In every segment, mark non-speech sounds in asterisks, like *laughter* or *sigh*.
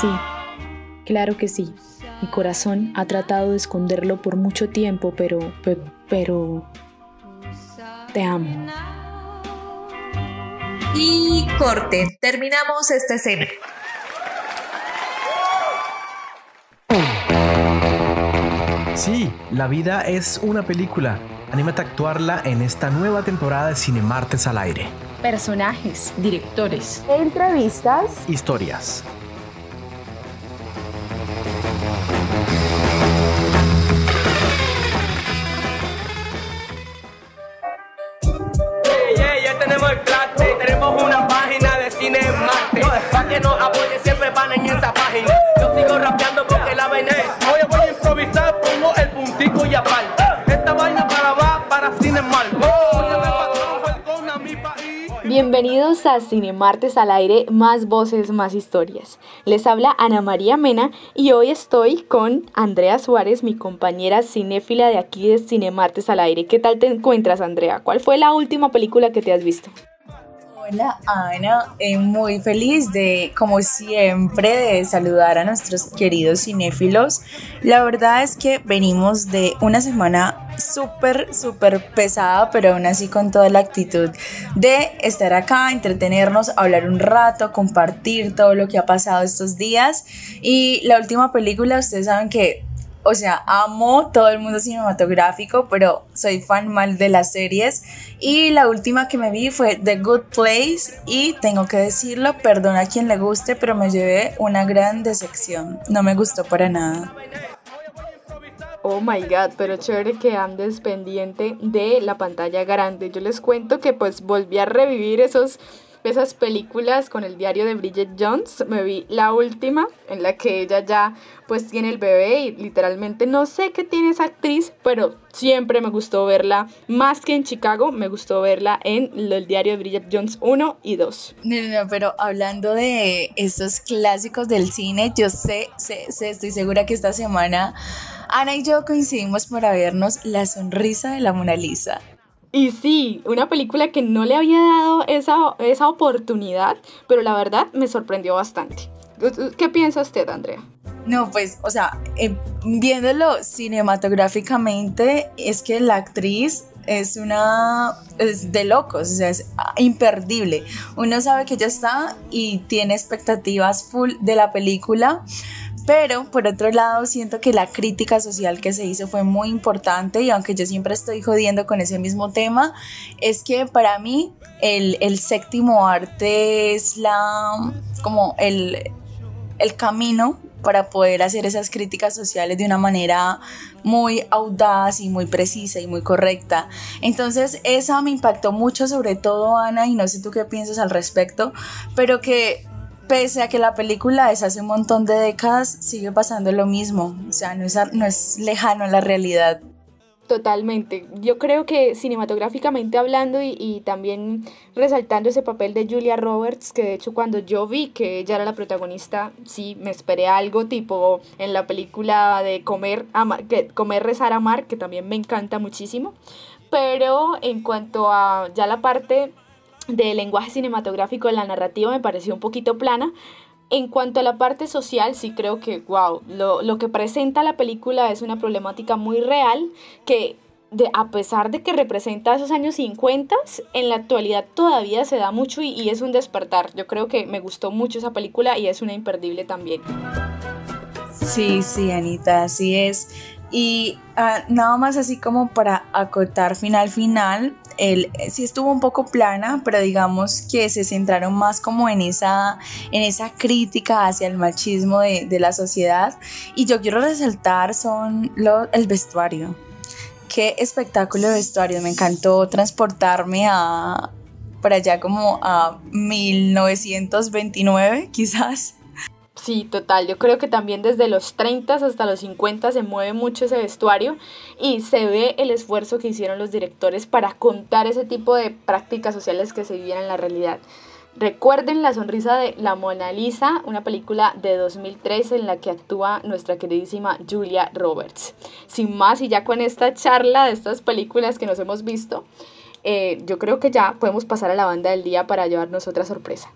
Sí, claro que sí. Mi corazón ha tratado de esconderlo por mucho tiempo, pero, pero, te amo. Y corte, terminamos esta escena. Sí, la vida es una película. Anímate a actuarla en esta nueva temporada de Cine Martes al aire. Personajes, directores, entrevistas, historias. Que nos apoye siempre van en esa página. Yo sigo rapeando porque la vaina es. Hoy voy a improvisar, pongo el puntico y aparte. Esta vaina para va para Cine Martes. Bienvenidos a Cine Martes al aire, más voces, más historias. Les habla Ana María Mena y hoy estoy con Andrea Suárez, mi compañera cinéfila de aquí de Cine Martes al aire. ¿Qué tal te encuentras, Andrea? ¿Cuál fue la última película que te has visto? Hola Ana, eh, muy feliz de, como siempre, de saludar a nuestros queridos cinéfilos. La verdad es que venimos de una semana súper, súper pesada, pero aún así con toda la actitud de estar acá, entretenernos, hablar un rato, compartir todo lo que ha pasado estos días. Y la última película, ustedes saben que o sea, amo todo el mundo cinematográfico, pero soy fan mal de las series. Y la última que me vi fue The Good Place y tengo que decirlo, perdona a quien le guste, pero me llevé una gran decepción. No me gustó para nada. Oh my god, pero chévere que andes pendiente de la pantalla grande. Yo les cuento que pues volví a revivir esos esas películas con el diario de Bridget Jones. Me vi la última en la que ella ya pues tiene el bebé y literalmente no sé qué tiene esa actriz, pero siempre me gustó verla, más que en Chicago, me gustó verla en el diario de Bridget Jones 1 y 2. No, pero hablando de esos clásicos del cine, yo sé, sé, sé, estoy segura que esta semana Ana y yo coincidimos para vernos La sonrisa de la Mona Lisa. Y sí, una película que no le había dado esa, esa oportunidad, pero la verdad me sorprendió bastante. ¿Qué piensa usted, Andrea? No, pues, o sea, eh, viéndolo cinematográficamente, es que la actriz es una es de locos, o sea, es imperdible. Uno sabe que ya está y tiene expectativas full de la película, pero por otro lado, siento que la crítica social que se hizo fue muy importante y aunque yo siempre estoy jodiendo con ese mismo tema, es que para mí el, el séptimo arte es la, como el, el camino para poder hacer esas críticas sociales de una manera muy audaz y muy precisa y muy correcta. Entonces, esa me impactó mucho, sobre todo Ana, y no sé tú qué piensas al respecto, pero que pese a que la película es hace un montón de décadas, sigue pasando lo mismo. O sea, no es, no es lejano a la realidad. Totalmente. Yo creo que cinematográficamente hablando y, y, también resaltando ese papel de Julia Roberts, que de hecho cuando yo vi que ella era la protagonista, sí, me esperé algo tipo en la película de Comer, Amar, que, Comer, Rezar, Amar, que también me encanta muchísimo. Pero en cuanto a ya la parte del lenguaje cinematográfico, la narrativa me pareció un poquito plana. En cuanto a la parte social, sí creo que, wow, lo, lo que presenta la película es una problemática muy real que de, a pesar de que representa esos años 50, en la actualidad todavía se da mucho y, y, es un despertar. Yo creo que me gustó mucho esa película y es una imperdible también. Sí, sí, Anita, así es. Y uh, nada más así como para acotar final final, el, sí estuvo un poco plana, pero digamos que se centraron más como en esa, en esa crítica hacia el machismo de, de la sociedad. Y yo quiero resaltar son el vestuario. Qué espectáculo de vestuario, me encantó transportarme a, por allá como a 1929 quizás Sí, total. Yo creo que también desde los 30 hasta los 50 se mueve mucho ese vestuario y se ve el esfuerzo que hicieron los directores para contar ese tipo de prácticas sociales que se vivían en la realidad. Recuerden La sonrisa de la Mona Lisa, una película de 2003 en la que actúa nuestra queridísima Julia Roberts. Sin más, y ya con esta charla de estas películas que nos hemos visto, eh, yo creo que ya podemos pasar a la banda del día para llevarnos otra sorpresa.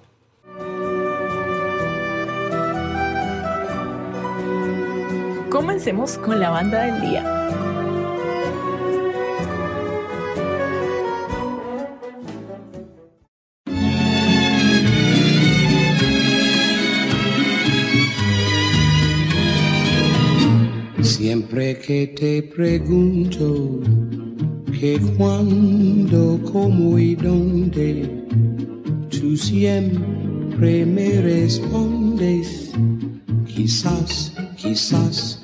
Comencemos con la banda del día. Siempre que te pregunto que cuándo, cómo y dónde, tú siempre me respondes, quizás, quizás,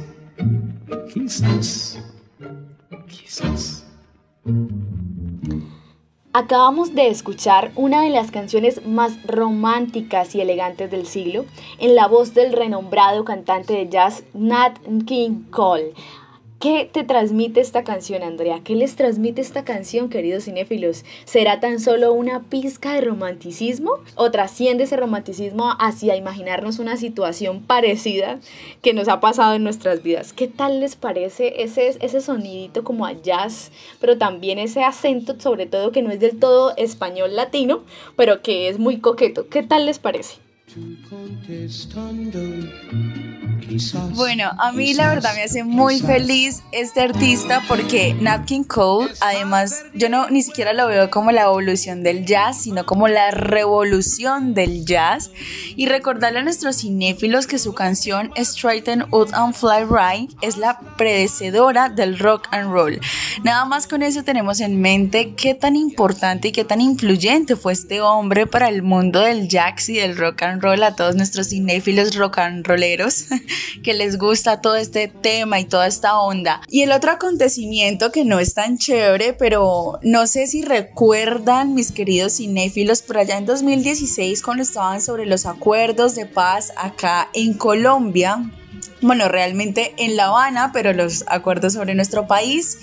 quizás. Acabamos de escuchar una de las canciones más románticas y elegantes del siglo en la voz del renombrado cantante de jazz Nat King Cole. ¿Qué te transmite esta canción, Andrea? ¿Qué les transmite esta canción, queridos cinéfilos? ¿Será tan solo una pizca de romanticismo? ¿O trasciende ese romanticismo hacia imaginarnos una situación parecida que nos ha pasado en nuestras vidas? ¿Qué tal les parece ese, ese sonidito como a jazz, pero también ese acento, sobre todo que no es del todo español latino, pero que es muy coqueto? ¿Qué tal les parece? Bueno, a mí la verdad me hace muy feliz este artista porque Nat King Cole, además, yo no ni siquiera lo veo como la evolución del jazz, sino como la revolución del jazz. Y recordarle a nuestros cinéfilos que su canción Straighten Out and Fly Right es la predecedora del rock and roll. Nada más con eso tenemos en mente qué tan importante y qué tan influyente fue este hombre para el mundo del jazz y del rock and roll a todos nuestros cinéfilos rock and rolleros *laughs* *laughs* que les gusta todo este tema y toda esta onda. Y el otro acontecimiento que no es tan chévere, pero no sé si recuerdan mis queridos cinéfilos, por allá en 2016 cuando estaban sobre los acuerdos de paz acá en Colombia, bueno, realmente en La Habana, pero los acuerdos sobre nuestro país.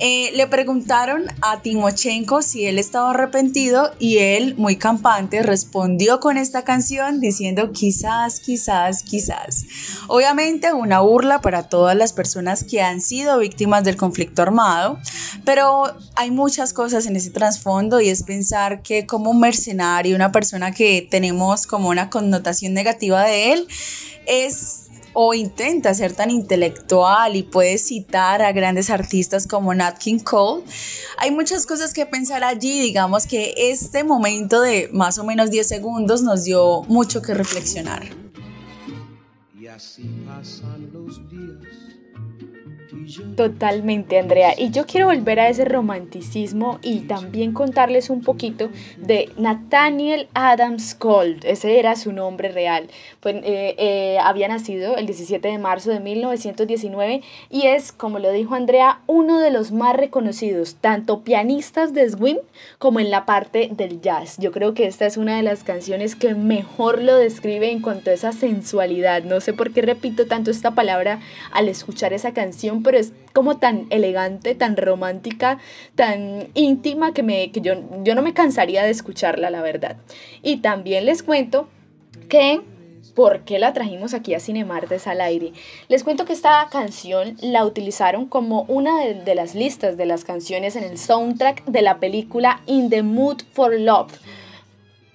Eh, le preguntaron a Timochenko si él estaba arrepentido y él, muy campante, respondió con esta canción diciendo quizás, quizás, quizás. Obviamente una burla para todas las personas que han sido víctimas del conflicto armado, pero hay muchas cosas en ese trasfondo y es pensar que como un mercenario, una persona que tenemos como una connotación negativa de él, es o intenta ser tan intelectual y puede citar a grandes artistas como Nat King Cole, hay muchas cosas que pensar allí. Digamos que este momento de más o menos 10 segundos nos dio mucho que reflexionar. Y así pasan los días Totalmente, Andrea. Y yo quiero volver a ese romanticismo y también contarles un poquito de Nathaniel Adams Gold. Ese era su nombre real. Pues, eh, eh, había nacido el 17 de marzo de 1919 y es, como lo dijo Andrea, uno de los más reconocidos, tanto pianistas de swing como en la parte del jazz. Yo creo que esta es una de las canciones que mejor lo describe en cuanto a esa sensualidad. No sé por qué repito tanto esta palabra al escuchar esa canción, pero es como tan elegante, tan romántica, tan íntima que, me, que yo, yo no me cansaría de escucharla, la verdad. Y también les cuento que ¿Por qué la trajimos aquí a Cinemartes al aire? Les cuento que esta canción la utilizaron como una de, de, las listas de las canciones en el soundtrack de la película In the Mood for Love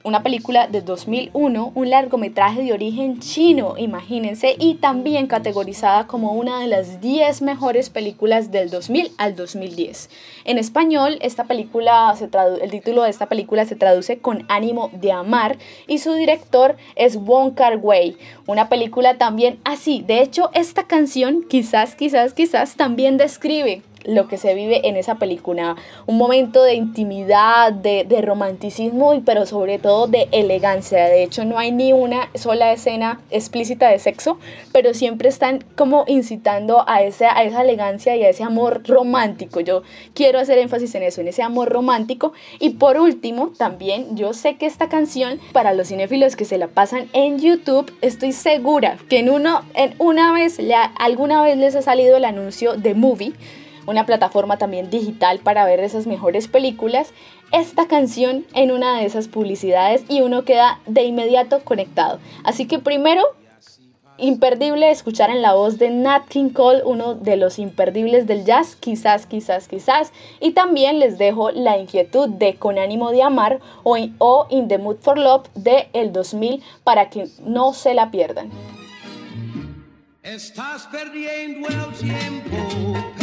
una película de 2001, un largometraje de origen chino, imagínense, y también categorizada como una de las 10 mejores películas del 2000 al 2010. En español, esta película se el título de esta película se traduce con ánimo de amar y su director es Wong Kar Wai, una película también así. De hecho, esta canción quizás, quizás, quizás también describe lo que se vive en esa película. Un momento de intimidad, de, de, romanticismo, pero sobre todo de elegancia. De hecho, no hay ni una sola escena explícita de sexo, pero siempre están como incitando a, esa, a esa elegancia y a ese amor romántico. Yo quiero hacer énfasis en eso, en ese amor romántico. Y por último, también yo sé que esta canción, para los cinéfilos que se la pasan en YouTube, estoy segura que en, uno, en una vez, alguna vez les ha salido el anuncio de Movie una plataforma también digital para ver esas mejores películas, esta canción en una de esas publicidades y uno queda de inmediato conectado. Así que primero, imperdible escuchar en la voz de Nat King Cole, uno de los imperdibles del jazz, quizás, quizás, quizás. Y también les dejo la inquietud de Con ánimo de amar o, o In the Mood for Love de el 2000 para que no se la pierdan. Estás perdiendo el tiempo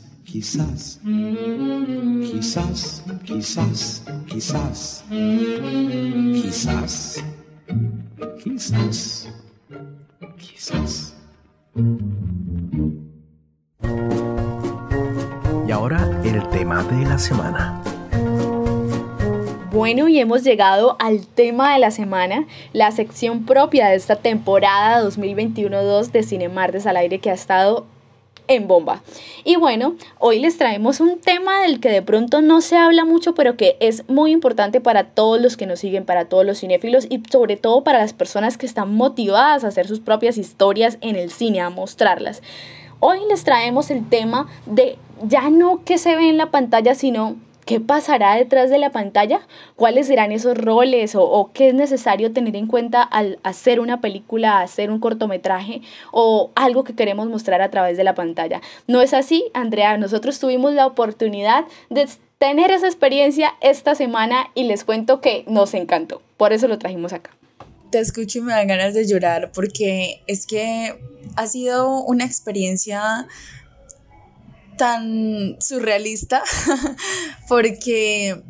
Quizás, quizás, quizás, quizás, quizás, quizás, quizás. Y ahora el tema de la semana. Bueno, y hemos llegado al tema de la semana, la sección propia de esta temporada 2021-2 de Cinemartes al aire que ha estado en bomba. Y bueno, hoy les traemos un tema del que de pronto no se habla mucho, pero que es muy importante para todos los que nos siguen, para todos los cinéfilos y sobre todo para las personas que están motivadas a hacer sus propias historias en el cine, a mostrarlas. Hoy les traemos el tema de ya no que se ve en la pantalla, sino ¿Qué pasará detrás de la pantalla? ¿Cuáles serán esos roles o, qué es necesario tener en cuenta al hacer una película, hacer un cortometraje o algo que queremos mostrar a través de la pantalla? ¿No es así, Andrea? Nosotros tuvimos la oportunidad de tener esa experiencia esta semana y les cuento que nos encantó. Por eso lo trajimos acá. Te escucho y me dan ganas de llorar porque es que ha sido una experiencia tan surrealista *laughs* porque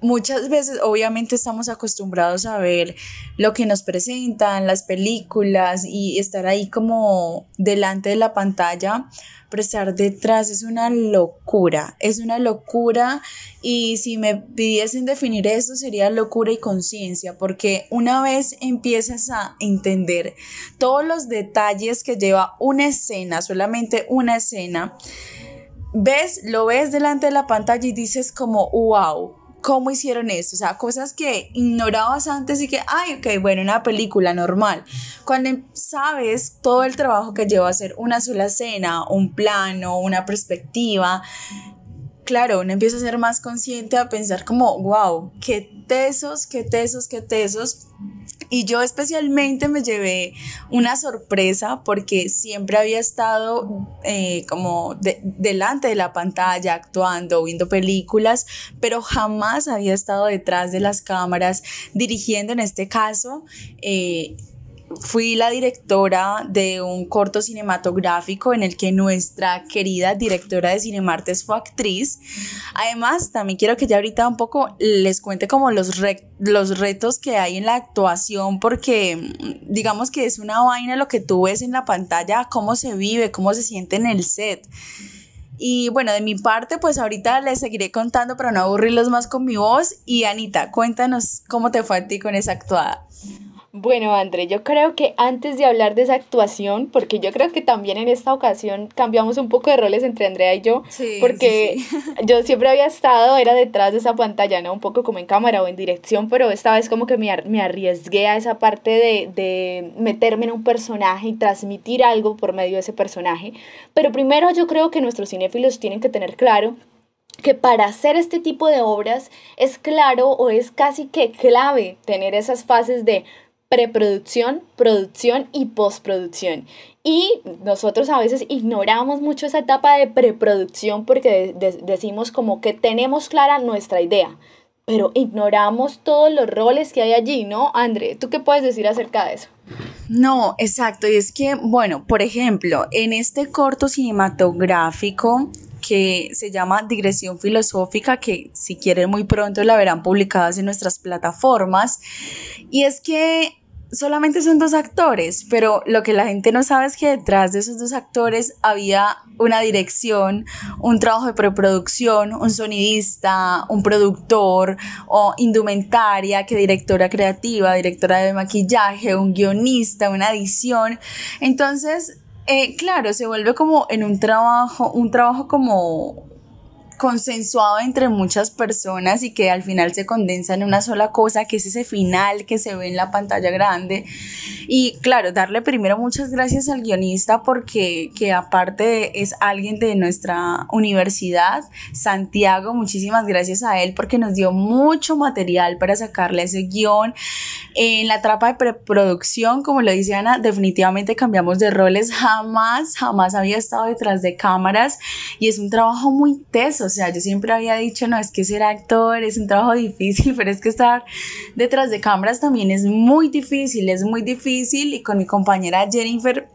muchas veces obviamente estamos acostumbrados a ver lo que nos presentan las películas y estar ahí como delante de la pantalla, pero estar detrás es una locura, es una locura. Y si me pidiesen definir eso sería locura y conciencia, porque una vez empiezas a entender todos los detalles que lleva una escena, solamente una escena, ves, lo ves delante de la pantalla y dices como, wow, ¿cómo hicieron esto? O sea, cosas que ignorabas antes y que, ay, ok, bueno, una película normal. Cuando sabes todo el trabajo que lleva hacer una sola escena, un plano, una perspectiva, claro, uno empieza a ser más consciente, a pensar como, wow, qué tesos, qué tesos, qué tesos. Y yo especialmente me llevé una sorpresa porque siempre había estado eh, como delante de la pantalla, actuando, viendo películas, pero jamás había estado detrás de las cámaras, dirigiendo en este caso. Eh, fui la directora de un corto cinematográfico en el que nuestra querida directora de Cinemartes fue actriz. Además, también quiero que ya ahorita un poco les cuente como los, los retos que hay en la actuación, porque mm, digamos que es una vaina lo que tú ves en la pantalla, cómo se vive, cómo se siente en el set. Y bueno, de mi parte, pues ahorita les seguiré contando para no aburrirlos más con mi voz. Y Anita, cuéntanos cómo te fue a ti con esa actuada. Bueno, André, yo creo que antes de hablar de esa actuación, porque yo creo que también en esta ocasión cambiamos un poco de roles entre Andrea y yo, porque yo siempre había estado, era detrás de esa pantalla, ¿no? Un poco como en cámara o en dirección, pero esta vez como que me, me arriesgué a esa parte de, de meterme en un personaje y transmitir algo por medio de ese personaje. Pero primero yo creo que nuestros cinéfilos tienen que tener claro que para hacer este tipo de obras es claro o es casi que clave tener esas fases de preproducción, producción y postproducción. Y nosotros a veces ignoramos mucho esa etapa de preproducción porque decimos como que tenemos clara nuestra idea, pero ignoramos todos los roles que hay allí, ¿no? André, ¿tú qué puedes decir acerca de eso? No, exacto. Y es que, bueno, por ejemplo, en este corto cinematográfico que se llama Digresión Filosófica, que si quieren muy pronto la verán publicadas en nuestras plataformas. Y es que solamente son dos actores, pero lo que la gente no sabe es que detrás de esos dos actores había una dirección, un trabajo de preproducción, un sonidista, un productor o indumentaria, que directora creativa, directora de maquillaje, un guionista, una edición. Entonces, eh, claro, se vuelve como en un trabajo, un trabajo como consensuado entre muchas personas y que al final se condensa en una sola cosa, que es ese final que se ve en la pantalla grande. Y claro, darle primero muchas gracias al guionista porque que aparte es alguien de nuestra universidad, Santiago, muchísimas gracias a él porque nos dio mucho material para sacarle ese guion. En la trapa de preproducción, como lo dice Ana, definitivamente cambiamos de roles, jamás, jamás había estado detrás de cámaras y es un trabajo muy teso o sea, yo siempre había dicho, no, es que ser actor es un trabajo *laughs* difícil, pero es que estar detrás de cámaras también es muy difícil, es muy difícil y con mi compañera Jennifer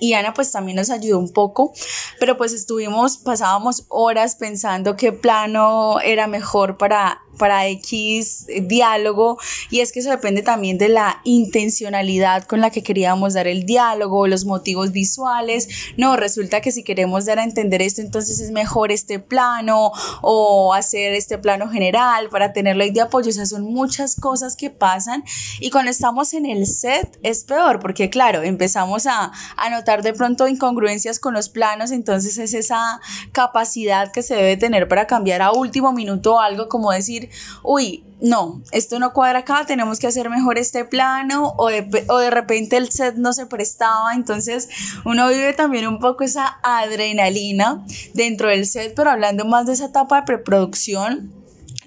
y Ana pues también nos ayudó un poco, pero pues estuvimos, pasábamos horas pensando qué plano era mejor para para X diálogo y es que eso depende también de la intencionalidad con la que queríamos dar el diálogo, los motivos visuales. No, resulta que si queremos dar a entender esto, entonces es mejor este plano o hacer este plano general para tenerlo ahí de apoyo. O sea, son muchas cosas que pasan y cuando estamos en el set es peor porque claro, empezamos a, a notar de pronto incongruencias con los planos, entonces es esa capacidad que se debe tener para cambiar a último minuto algo como decir, uy, no, esto no cuadra acá, tenemos que hacer mejor este plano o de, o de repente el set no se prestaba, entonces uno vive también un poco esa adrenalina dentro del set, pero hablando más de esa etapa de preproducción,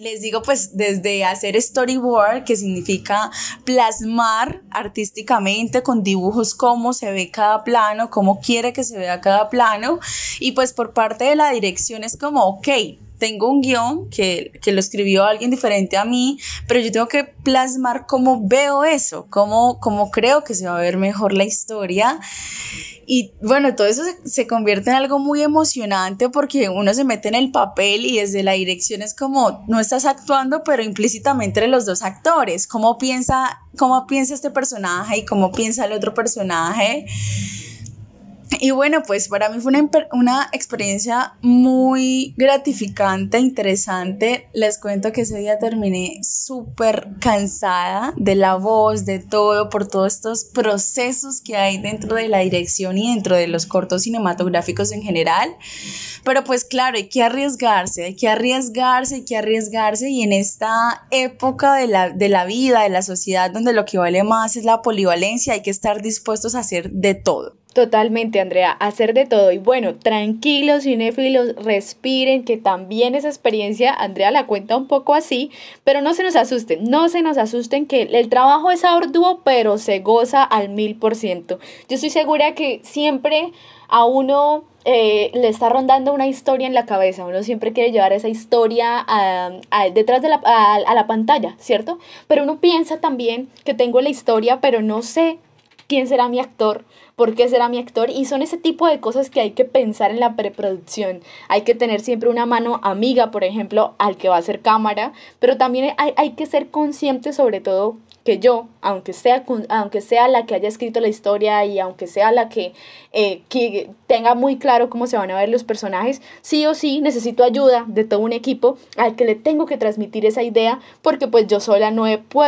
les digo pues desde hacer storyboard, que significa plasmar artísticamente con dibujos cómo se ve cada plano, cómo quiere que se vea cada plano, y pues por parte de la dirección es como, ok, tengo un guion que, lo escribió alguien diferente a mí, pero yo tengo que plasmar cómo veo eso, cómo, cómo creo que se va a ver mejor la historia. Y bueno, todo eso se, se, convierte en algo muy emocionante porque uno se mete en el papel y desde la dirección es como, no estás actuando, pero implícitamente entre los dos actores, cómo piensa, cómo piensa este personaje y cómo piensa el otro personaje. Y bueno, pues para mí fue una, una, experiencia muy gratificante, interesante. Les cuento que ese día terminé súper cansada de la voz, de todo, por todos estos procesos que hay dentro de la dirección y dentro de los cortos cinematográficos en general. Pero pues claro, hay que arriesgarse, hay que arriesgarse, hay que arriesgarse. Y en esta época de la, de la vida, de la sociedad, donde lo que vale más es la polivalencia, hay que estar dispuestos a hacer de todo. Totalmente, Andrea, hacer de todo. Y bueno, tranquilos, cinéfilos, respiren, que también esa experiencia, Andrea la cuenta un poco así, pero no se nos asusten, no se nos asusten que el trabajo es arduo, pero se goza al mil por ciento. Yo estoy segura que siempre a uno eh, le está rondando una historia en la cabeza, uno siempre quiere llevar esa historia a, detrás de la, a la pantalla, ¿cierto? Pero uno piensa también que tengo la historia, pero no sé quién será mi actor, por qué será mi actor y son ese tipo de cosas que hay que pensar en la preproducción. Hay que tener siempre una mano amiga, por ejemplo, al que va a hacer cámara, pero también hay, hay que ser consciente sobre todo que yo, aunque sea, aunque sea la que haya escrito la historia y aunque sea la que, eh, que tenga muy claro cómo se van a ver los personajes, sí o sí necesito ayuda de todo un equipo al que le tengo que transmitir esa idea porque pues yo sola no,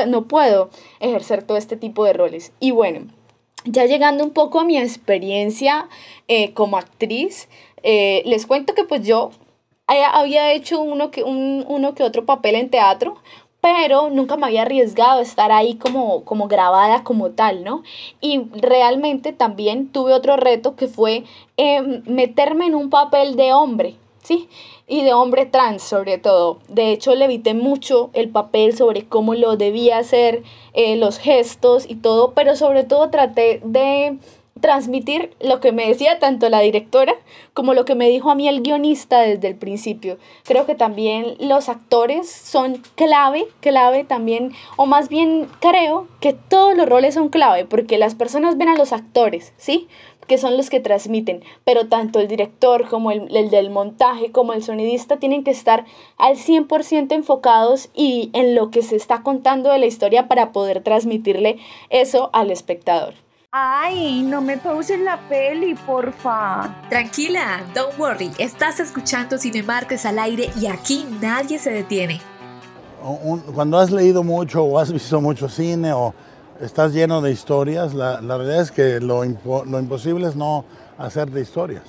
no puedo ejercer todo este tipo de roles. Y bueno, ya llegando un poco a mi experiencia eh, como actriz, eh, les cuento que pues yo había hecho uno que, un, uno que otro papel en teatro, pero nunca me había arriesgado a estar ahí como, como grabada como tal, ¿no? Y realmente también tuve otro reto que fue eh, meterme en un papel de hombre, ¿sí? Y de hombre trans sobre todo. De hecho, le evité mucho el papel sobre cómo lo debía hacer, eh, los gestos y todo, pero sobre todo traté de transmitir lo que me decía tanto la directora como lo que me dijo a mí el guionista desde el principio. Creo que también los actores son clave, clave también, o más bien creo que todos los roles son clave porque las personas ven a los actores, ¿sí? Que son los que transmiten, pero tanto el director como el, del montaje como el sonidista tienen que estar al 100% enfocados y en lo que se está contando de la historia para poder transmitirle eso al espectador. Ay, no me pausen la peli, porfa. Tranquila, don't worry. Estás escuchando Cinemartes al aire y aquí nadie se detiene. cuando has leído mucho o has visto mucho cine o estás lleno de historias, la, realidad es que lo, lo, imposible es no hacerte historias.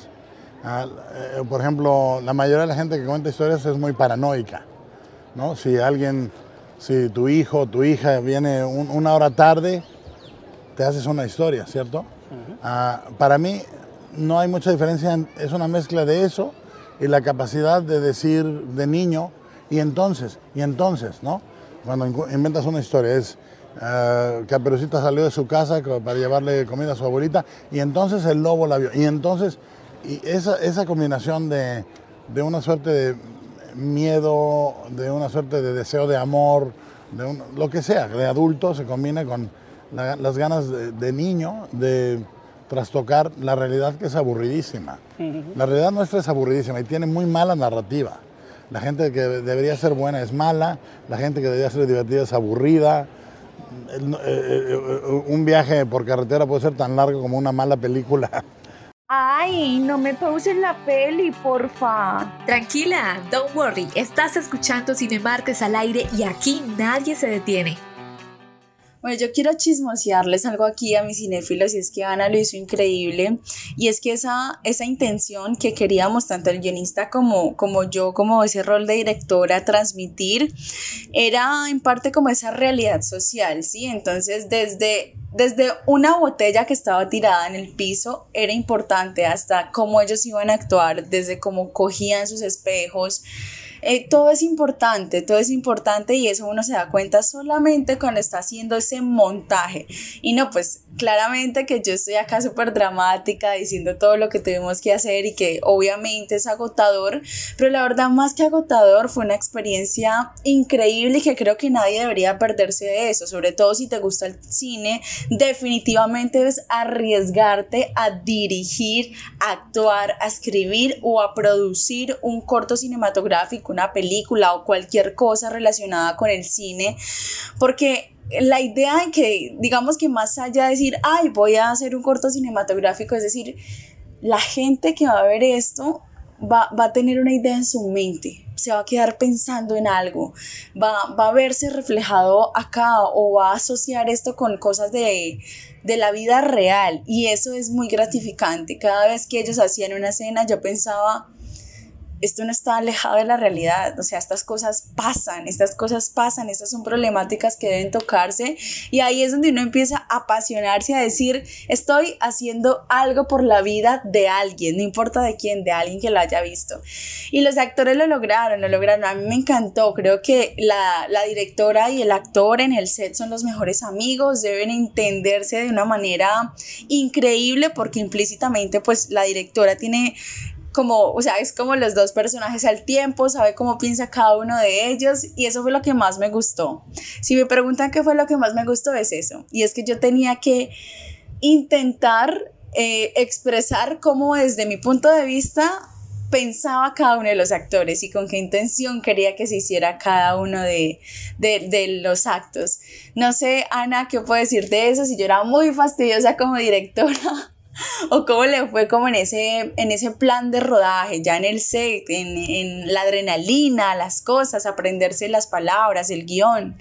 Ah, eh, por ejemplo, la mayoría de la gente que cuenta historias es muy paranoica. ¿no? Si alguien, si tu hijo o tu hija viene una hora tarde, te haces una historia, ¿cierto? Ah, para mí no hay mucha diferencia, es una mezcla de eso y la capacidad de decir de niño, y entonces, y entonces, ¿no? Cuando inventas una historia, es Uh, Caperucita salió de su casa para llevarle comida a su abuelita y entonces el lobo la vio. Y entonces y esa, esa combinación de, de, una suerte de miedo, de una suerte de deseo de amor, de lo que sea, de adulto, se combina con las ganas de, niño de trastocar la realidad que es aburridísima. La realidad nuestra es aburridísima y tiene muy mala narrativa. La gente que debería ser buena es mala, la gente que debería ser divertida es aburrida, un viaje por carretera puede ser tan largo como una mala película. Ay, no me pausen la peli, porfa. Tranquila, don't worry. Estás escuchando Cinemartes al aire y aquí nadie se detiene. Bueno, yo quiero chismosearles algo aquí a mis cinéfilos y es que Ana lo hizo increíble y es que esa, esa intención que queríamos tanto el guionista como, como yo, como ese rol de directora transmitir, era en parte como esa realidad social, ¿sí? Entonces, desde desde una botella que estaba tirada en el piso era importante hasta cómo ellos iban a actuar, desde cómo cogían sus espejos, eh, todo es importante, todo es importante y eso uno se da cuenta solamente cuando está haciendo ese montaje. Y no, pues claramente que yo estoy acá súper dramática diciendo todo lo que tuvimos que hacer y que obviamente es agotador, pero la verdad más que agotador fue una experiencia increíble y que creo que nadie debería perderse de eso, sobre todo si te gusta el cine, definitivamente debes arriesgarte a dirigir, a actuar, a escribir o a producir un corto cinematográfico una película o cualquier cosa relacionada con el cine, porque la idea de que, digamos que más allá de decir, ay, voy a hacer un corto cinematográfico, es decir, la gente que va a ver esto va, a tener una idea en su mente, se va a quedar pensando en algo, va, va, a verse reflejado acá o va a asociar esto con cosas de, de la vida real y eso es muy gratificante. Cada vez que ellos hacían una escena yo pensaba, esto no está alejado de la realidad, o sea, estas cosas pasan, estas cosas pasan, estas son problemáticas que deben tocarse y ahí es donde uno empieza a apasionarse, a decir, estoy haciendo algo por la vida de alguien, no importa de quién, de alguien que lo haya visto. Y los actores lo lograron, lo lograron, a mí me encantó, creo que la, la directora y el actor en el set son los mejores amigos, deben entenderse de una manera increíble porque implícitamente pues la directora tiene como, o sea, es como los dos personajes al tiempo, sabe cómo piensa cada uno de ellos y eso fue lo que más me gustó. Si me preguntan qué fue lo que más me gustó es eso, y es que yo tenía que intentar eh, expresar cómo desde mi punto de vista pensaba cada uno de los actores y con qué intención quería que se hiciera cada uno de, de, de, los actos. No sé, Ana, ¿qué puedo decir de eso? Si yo era muy fastidiosa como directora *laughs* o cómo le fue como en ese, en ese plan de rodaje, ya en el set, en, en la adrenalina, las cosas, aprenderse las palabras, el guion.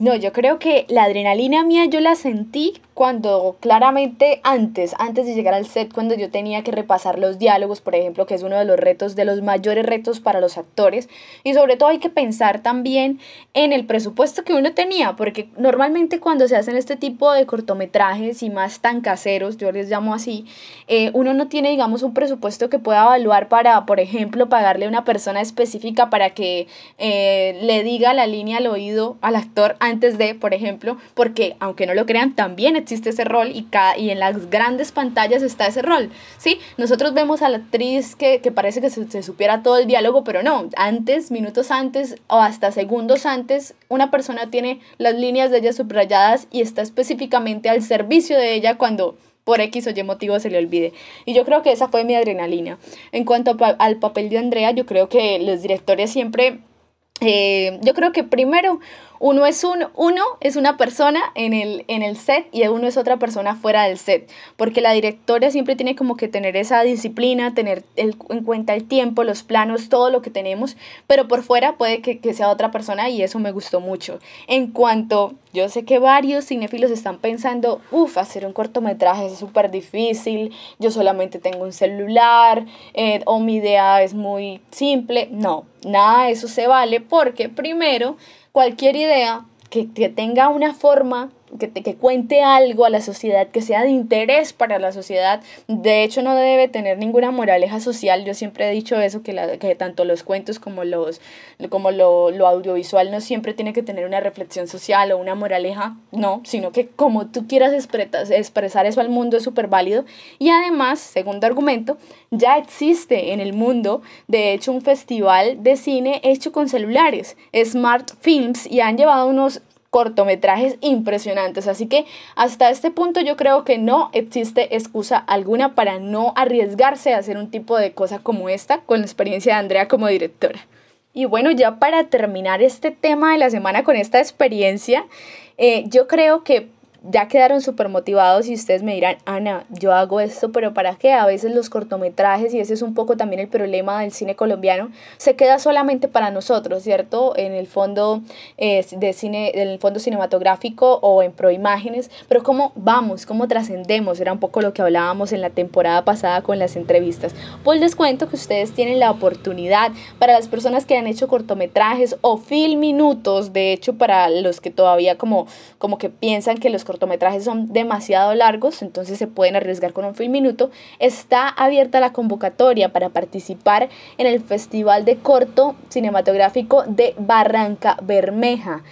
No, yo creo que la adrenalina mía yo la sentí cuando claramente antes, antes de llegar al set, cuando yo tenía que repasar los diálogos, por ejemplo, que es uno de los retos, de los mayores retos para los actores, y sobre todo hay que pensar también en el presupuesto que uno tenía, porque normalmente cuando se hacen este tipo de cortometrajes y más tan caseros, yo les llamo así, eh, uno no tiene, digamos, un presupuesto que pueda evaluar para, por ejemplo, pagarle a una persona específica para que eh, le diga la línea al oído al actor antes de, por ejemplo, porque aunque no lo crean, también existe ese rol y, cada, y en las grandes pantallas está ese rol, ¿sí? Nosotros vemos a la actriz que, que parece que se, se, supiera todo el diálogo, pero no, antes, minutos antes o hasta segundos antes, una persona tiene las líneas de ella subrayadas y está específicamente al servicio de ella cuando por X o Y motivo se le olvide. Y yo creo que esa fue mi adrenalina. En cuanto pa al papel de Andrea, yo creo que los directores siempre... Eh, yo creo que primero uno es, un, uno es una persona en el, en el set y uno es otra persona fuera del set, porque la directora siempre tiene como que tener esa disciplina, tener el, en cuenta el tiempo, los planos, todo lo que tenemos, pero por fuera puede que, que sea otra persona y eso me gustó mucho. En cuanto, yo sé que varios cinéfilos están pensando, uff, hacer un cortometraje es súper difícil, yo solamente tengo un celular, eh, o mi idea es muy simple, no, nada de eso se vale porque primero, cualquier idea que, que, tenga una forma que, que cuente algo a la sociedad, que sea de interés para la sociedad. De hecho, no debe tener ninguna moraleja social. Yo siempre he dicho eso, que, la, que tanto los cuentos como, los, como lo, lo audiovisual no siempre tiene que tener una reflexión social o una moraleja, no, sino que como tú quieras expresar, expresar eso al mundo es súper válido. Y además, segundo argumento, ya existe en el mundo, de hecho, un festival de cine hecho con celulares, Smart Films, y han llevado unos cortometrajes impresionantes. Así que hasta este punto yo creo que no existe excusa alguna para no arriesgarse a hacer un tipo de cosa como esta con la experiencia de Andrea como directora. Y bueno, ya para terminar este tema de la semana con esta experiencia, eh, yo creo que ya quedaron súper motivados y ustedes me dirán, Ana, yo hago esto, pero ¿para qué? A veces los cortometrajes, y ese es un poco también el problema del cine colombiano, se queda solamente para nosotros, ¿cierto? En el fondo eh, de cine, en el fondo cinematográfico o en proimágenes, pero ¿cómo vamos? ¿Cómo trascendemos? Era un poco lo que hablábamos en la temporada pasada con las entrevistas. Pues les cuento que ustedes tienen la oportunidad para las personas que han hecho cortometrajes o film minutos, de hecho para los que todavía como, como que piensan que los cortometrajes son demasiado largos, entonces se pueden arriesgar con un film minuto, está abierta la convocatoria para participar en el Festival de Corto Cinematográfico de Barranca Bermeja.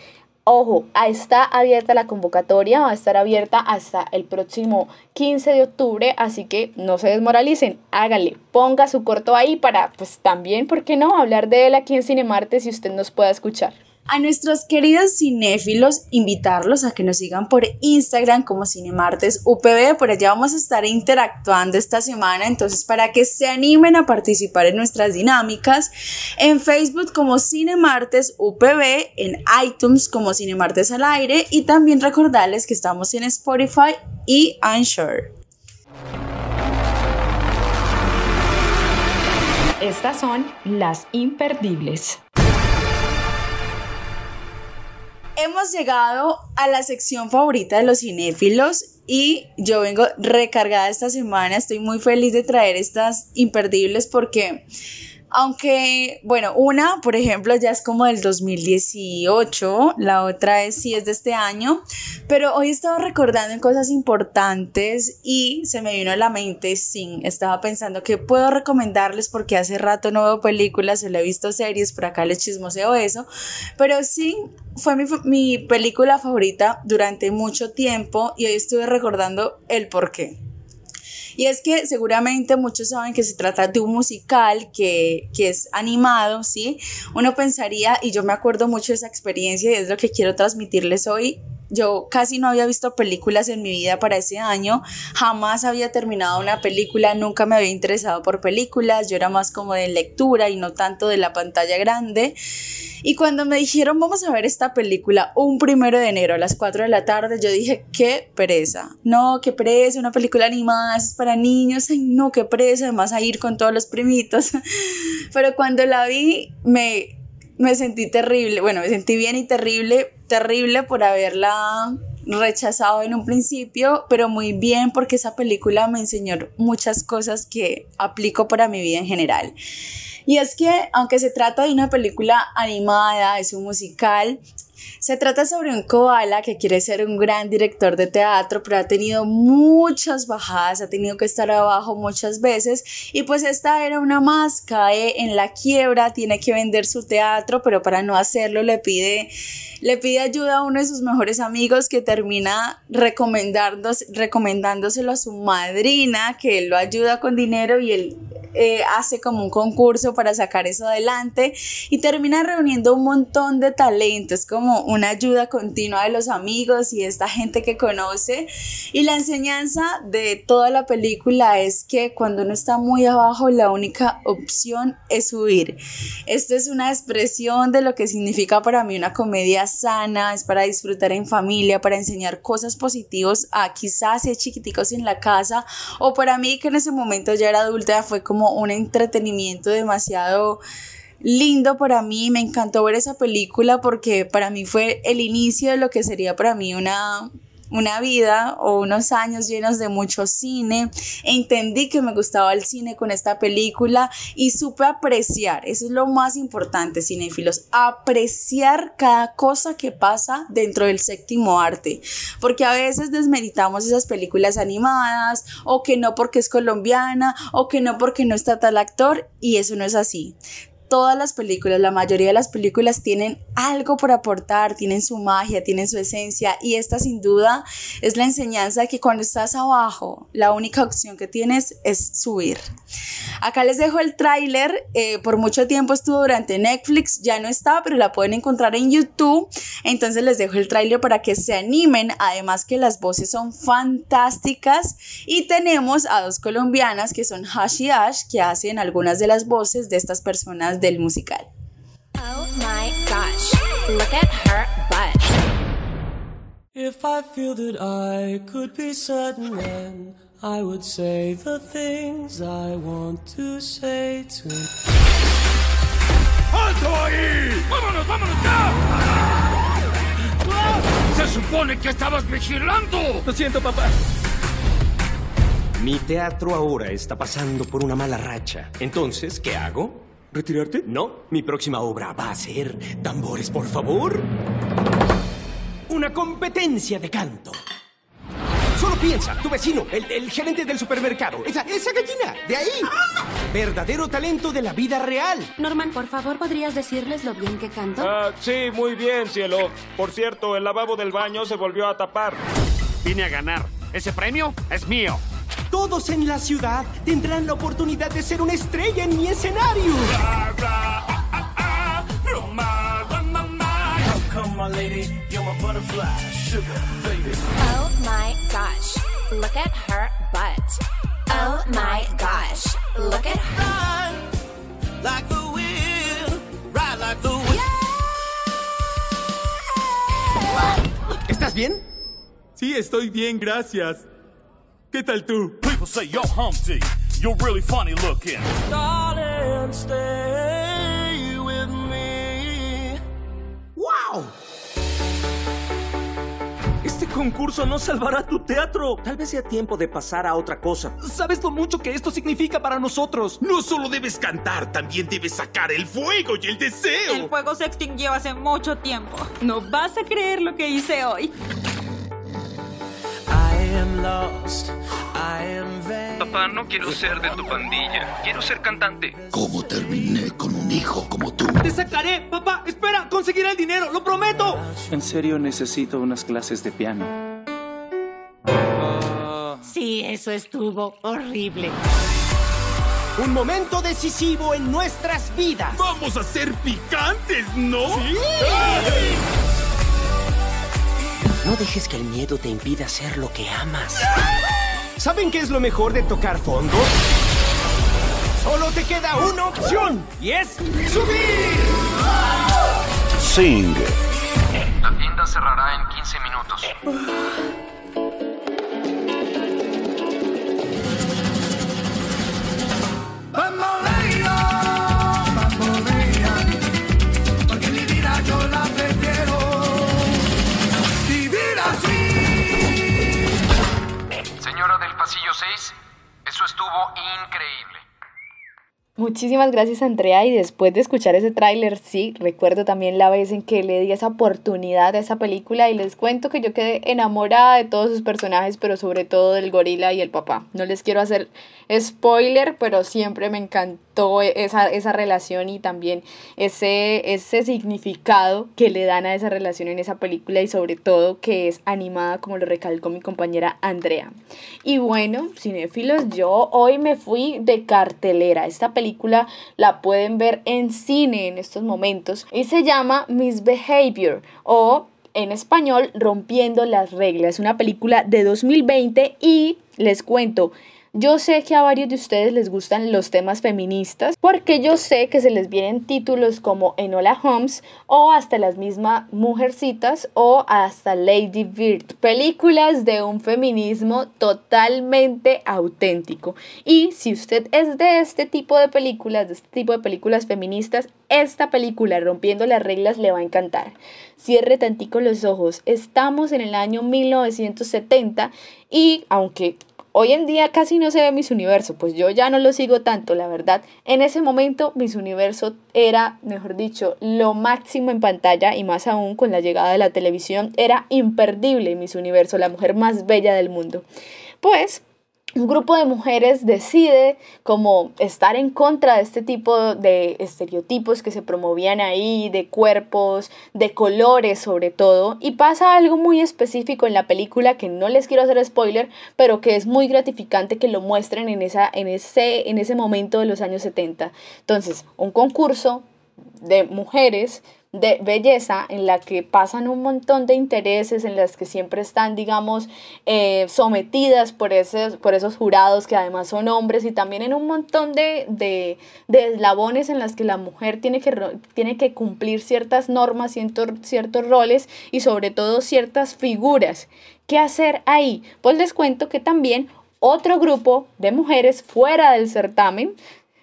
Ojo, está abierta la convocatoria, va a estar abierta hasta el próximo 15 de octubre, así que no se desmoralicen, hágale, ponga su corto ahí para, pues también, ¿por qué no?, hablar de él aquí en Cinemarte si usted nos pueda escuchar a nuestros queridos cinéfilos, invitarlos a que nos sigan por Instagram como Cinemartes UPB, por allá vamos a estar interactuando esta semana, entonces para que se animen a participar en nuestras dinámicas, en Facebook como Cinemartes UPB, en iTunes como Cinemartes al aire y también recordarles que estamos en Spotify y Anchor. Estas son las imperdibles. Hemos llegado a la sección favorita de los cinéfilos y yo vengo recargada esta semana. Estoy muy feliz de traer estas imperdibles porque Aunque, bueno, una, por ejemplo, ya es como del 2018, la otra es sí es de este año, pero hoy estaba recordando cosas importantes y se me vino a la mente, sí, estaba pensando que puedo recomendarles porque hace rato no veo películas, solo he visto series, por acá les chismoseo eso, pero sí fue mi, mi película favorita durante mucho tiempo y hoy estuve recordando el por qué. Y es que seguramente muchos saben que se trata de un musical que, que es animado, ¿sí? Uno pensaría, y yo me acuerdo mucho de esa experiencia y es lo que quiero transmitirles hoy, yo casi no había visto películas en mi vida para ese año, jamás había terminado una película, nunca me había interesado por películas, yo era más como de lectura y no tanto de la pantalla grande. Y cuando me dijeron vamos a ver esta película un primero de enero a las 4 de la tarde, yo dije, qué pereza. No, qué pereza, una película animada es para niños. Ay, no, qué pereza, además a ir con todos los primitos. *laughs* Pero cuando la vi, me, me sentí terrible. Bueno, me sentí bien y terrible, terrible por haberla rechazado en un principio, pero muy bien porque esa película me enseñó muchas cosas que aplico para mi vida en general. Y es que, aunque se trata de una película animada, es un musical, se trata sobre un koala que quiere ser un gran director de teatro, pero ha tenido muchas bajadas, ha tenido que estar abajo muchas veces. Y pues esta era una más, cae en la quiebra, tiene que vender su teatro, pero para no hacerlo le pide le pide ayuda a uno de sus mejores amigos que termina recomendándoselo a su madrina, que lo ayuda con dinero y él eh, hace como un concurso para sacar eso adelante. Y termina reuniendo un montón de talentos, como una ayuda continua de los amigos y esta gente que conoce. Y la enseñanza de toda la película es que cuando uno está muy abajo, la única opción es huir. Esto es una expresión de lo que significa para mí una comedia sana, es para disfrutar en familia, para enseñar cosas positivas a quizás si chiquiticos en la casa o para mí que en ese momento ya era adulta fue como un entretenimiento demasiado lindo para mí, me encantó ver esa película porque para mí fue el inicio de lo que sería para mí una una vida o unos años llenos de mucho cine. Entendí que me gustaba el cine con esta película y supe apreciar, eso es lo más importante, cinéfilos, apreciar cada cosa que pasa dentro del séptimo arte. Porque a veces desmeritamos esas películas animadas o que no porque es colombiana o que no porque no está tal actor y eso no es así todas las películas, la mayoría de las películas tienen algo por aportar, tienen su magia, tienen su esencia y esta sin duda es la enseñanza de que cuando estás abajo, la única opción que tienes es subir. Acá les dejo el tráiler, eh, por mucho tiempo estuvo durante Netflix, ya no está, pero la pueden encontrar en YouTube, entonces les dejo el tráiler para que se animen, además que las voces son fantásticas y tenemos a dos colombianas que son Hash y Ash que hacen algunas de las voces de estas personas del musical. Oh my gosh, look at her butt. If I feel that I could be certain then I would say the things I want to say to ¡Alto ahí! ¡Vámonos, vámonos ya! ¡Se supone que estabas vigilando! Lo siento, papá. Mi teatro ahora está pasando por una mala racha. Entonces, ¿qué hago? ¿Retirarte? No, mi próxima obra va a ser Tambores, por favor. Una competencia de canto. Solo piensa, tu vecino, el, gerente del supermercado, esa, esa gallina, de ahí. Verdadero talento de la vida real. Norman, por favor, ¿podrías decirles lo bien que canto? Ah, sí, muy bien, cielo. Por cierto, el lavabo del baño se volvió a tapar. Vine a ganar. Ese premio es mío. Todos en la ciudad tendrán la oportunidad de ser una estrella en mi escenario. Oh my gosh, look at her butt. Oh my gosh, look at her. Like the wind, ride like the wind. ¿Estás bien? Sí, estoy bien, gracias. ¿Qué tal tú? People say yo Humpty, you're really funny looking. Darling, stay with me. ¡Wow! concurso no salvará tu teatro. Tal vez sea tiempo de pasar a otra cosa. ¿Sabes lo mucho que esto significa para nosotros? No solo debes cantar, también debes sacar el fuego y el deseo. El fuego se extinguió hace mucho tiempo. No vas a creer lo que hice hoy. Papá, no quiero ser de tu pandilla. Quiero ser cantante. ¿Cómo terminé con un hijo como tú? ¡Te sacaré! ¡Papá, espera! ¡Conseguiré el dinero! ¡Lo prometo! En serio necesito unas clases de piano. Sí, eso estuvo horrible. Un momento decisivo en nuestras vidas. Vamos a ser picantes, ¿no? ¡Sí! No dejes que el miedo te impida hacer lo que amas. ¿Saben qué es lo mejor de tocar fondo? Solo te queda una opción y es subir. Sing. La tienda cerrará en 15 minutos. Del pasillo 6, eso estuvo increíble. Muchísimas gracias Andrea y después de escuchar ese tráiler, sí, recuerdo también la vez en que le di esa oportunidad a esa película y les cuento que yo quedé enamorada de todos sus personajes, pero sobre todo del gorila y el papá. No les quiero hacer spoiler, pero siempre me encantó esa, esa relación y también ese, ese significado que le dan a esa relación en esa película y sobre todo que es animada como lo recalcó mi compañera Andrea. Y bueno, cinéfilos, yo hoy me fui de cartelera. Esta película la pueden ver en cine en estos momentos y se llama Misbehavior o en español Rompiendo las reglas, una película de 2020 y les cuento, yo sé que a varios de ustedes les gustan los temas feministas porque yo sé que se les vienen títulos como Enola Holmes o hasta las mismas Mujercitas o hasta Lady Bird, películas de un feminismo totalmente auténtico. Y si usted es de este tipo de películas, de este tipo de películas feministas, esta película Rompiendo las reglas le va a encantar. Cierre tantico los ojos. Estamos en el año 1970 y aunque Hoy en día casi no se ve Miss Universo, pues yo ya no lo sigo tanto, la verdad. En ese momento Miss Universo era, mejor dicho, lo máximo en pantalla y más aún con la llegada de la televisión, era imperdible Miss Universo, la mujer más bella del mundo. Pues un grupo de mujeres decide como estar en contra de este tipo de estereotipos que se promovían ahí, de cuerpos, de colores sobre todo, y pasa algo muy específico en la película que no les quiero hacer spoiler, pero que es muy gratificante que lo muestren en, esa, en, ese, en ese momento de los años 70. Entonces, un concurso de mujeres de belleza en la que pasan un montón de intereses, en las que siempre están, digamos, eh, sometidas por esos, por esos jurados que además son hombres y también en un montón de, de, eslabones en las que la mujer tiene que, tiene que cumplir ciertas normas, ciertos roles y sobre todo ciertas figuras. ¿Qué hacer ahí? Pues les cuento que también otro grupo de mujeres fuera del certamen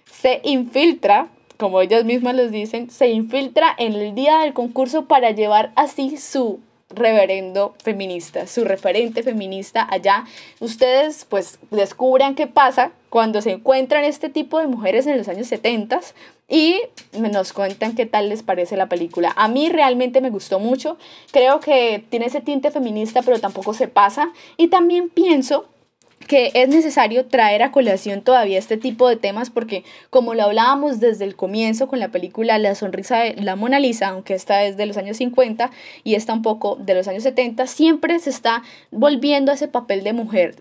se infiltra como ellas mismas les dicen, se infiltra en el día del concurso para llevar así su reverendo feminista, su referente feminista allá. Ustedes pues descubran qué pasa cuando se encuentran este tipo de mujeres en los años 70 y nos cuentan qué tal les parece la película. A mí realmente me gustó mucho, creo que tiene ese tinte feminista pero tampoco se pasa y también pienso que es necesario traer a colación todavía este tipo de temas porque como lo hablábamos desde el comienzo con la película La sonrisa de la Mona Lisa, aunque esta es de los años 50 y esta un poco de los años 70, siempre se está volviendo a ese papel de mujer,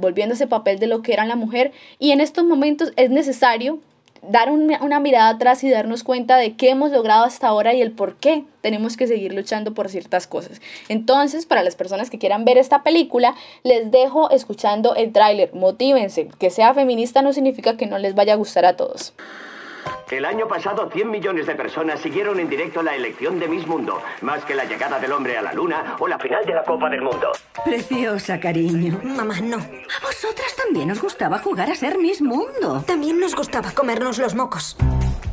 volviendo a ese papel de lo que era la mujer y en estos momentos es necesario dar una, mirada atrás y darnos cuenta de qué hemos logrado hasta ahora y el por qué tenemos que seguir luchando por ciertas cosas. Entonces, para las personas que quieran ver esta película, les dejo escuchando el tráiler. Motívense. Que sea feminista no significa que no les vaya a gustar a todos. El año pasado 100 millones de personas siguieron en directo la elección de Miss Mundo, más que la llegada del hombre a la luna o la final de la Copa del Mundo. Preciosa, cariño. Mamá, no. A vosotras también os gustaba jugar a ser Miss Mundo. También nos gustaba comernos los mocos.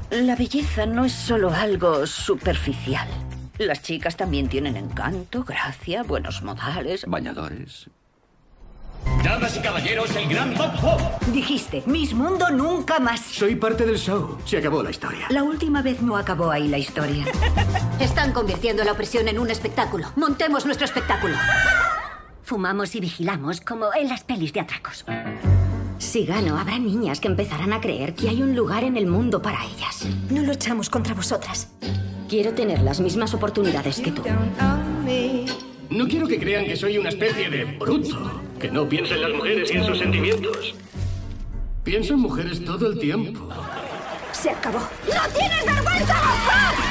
La belleza no es solo algo superficial. Las chicas también tienen encanto, gracia, buenos modales. Bañadores. Damas y caballeros, el gran Bob Hope. Dijiste, Miss Mundo nunca más. Soy parte del show. Se acabó la historia. La última vez no acabó ahí la historia. *laughs* Están convirtiendo la opresión en un espectáculo. Montemos nuestro espectáculo. Fumamos y vigilamos como en las pelis de atracos. Si gano, habrá niñas que empezarán a creer que hay un lugar en el mundo para ellas. No luchamos contra vosotras. Quiero tener las mismas oportunidades que tú. No quiero que crean que soy una especie de bruto, que no piensa en las mujeres y en sus sentimientos. Pienso en mujeres todo el tiempo. Se acabó. ¡No tienes vergüenza, Bob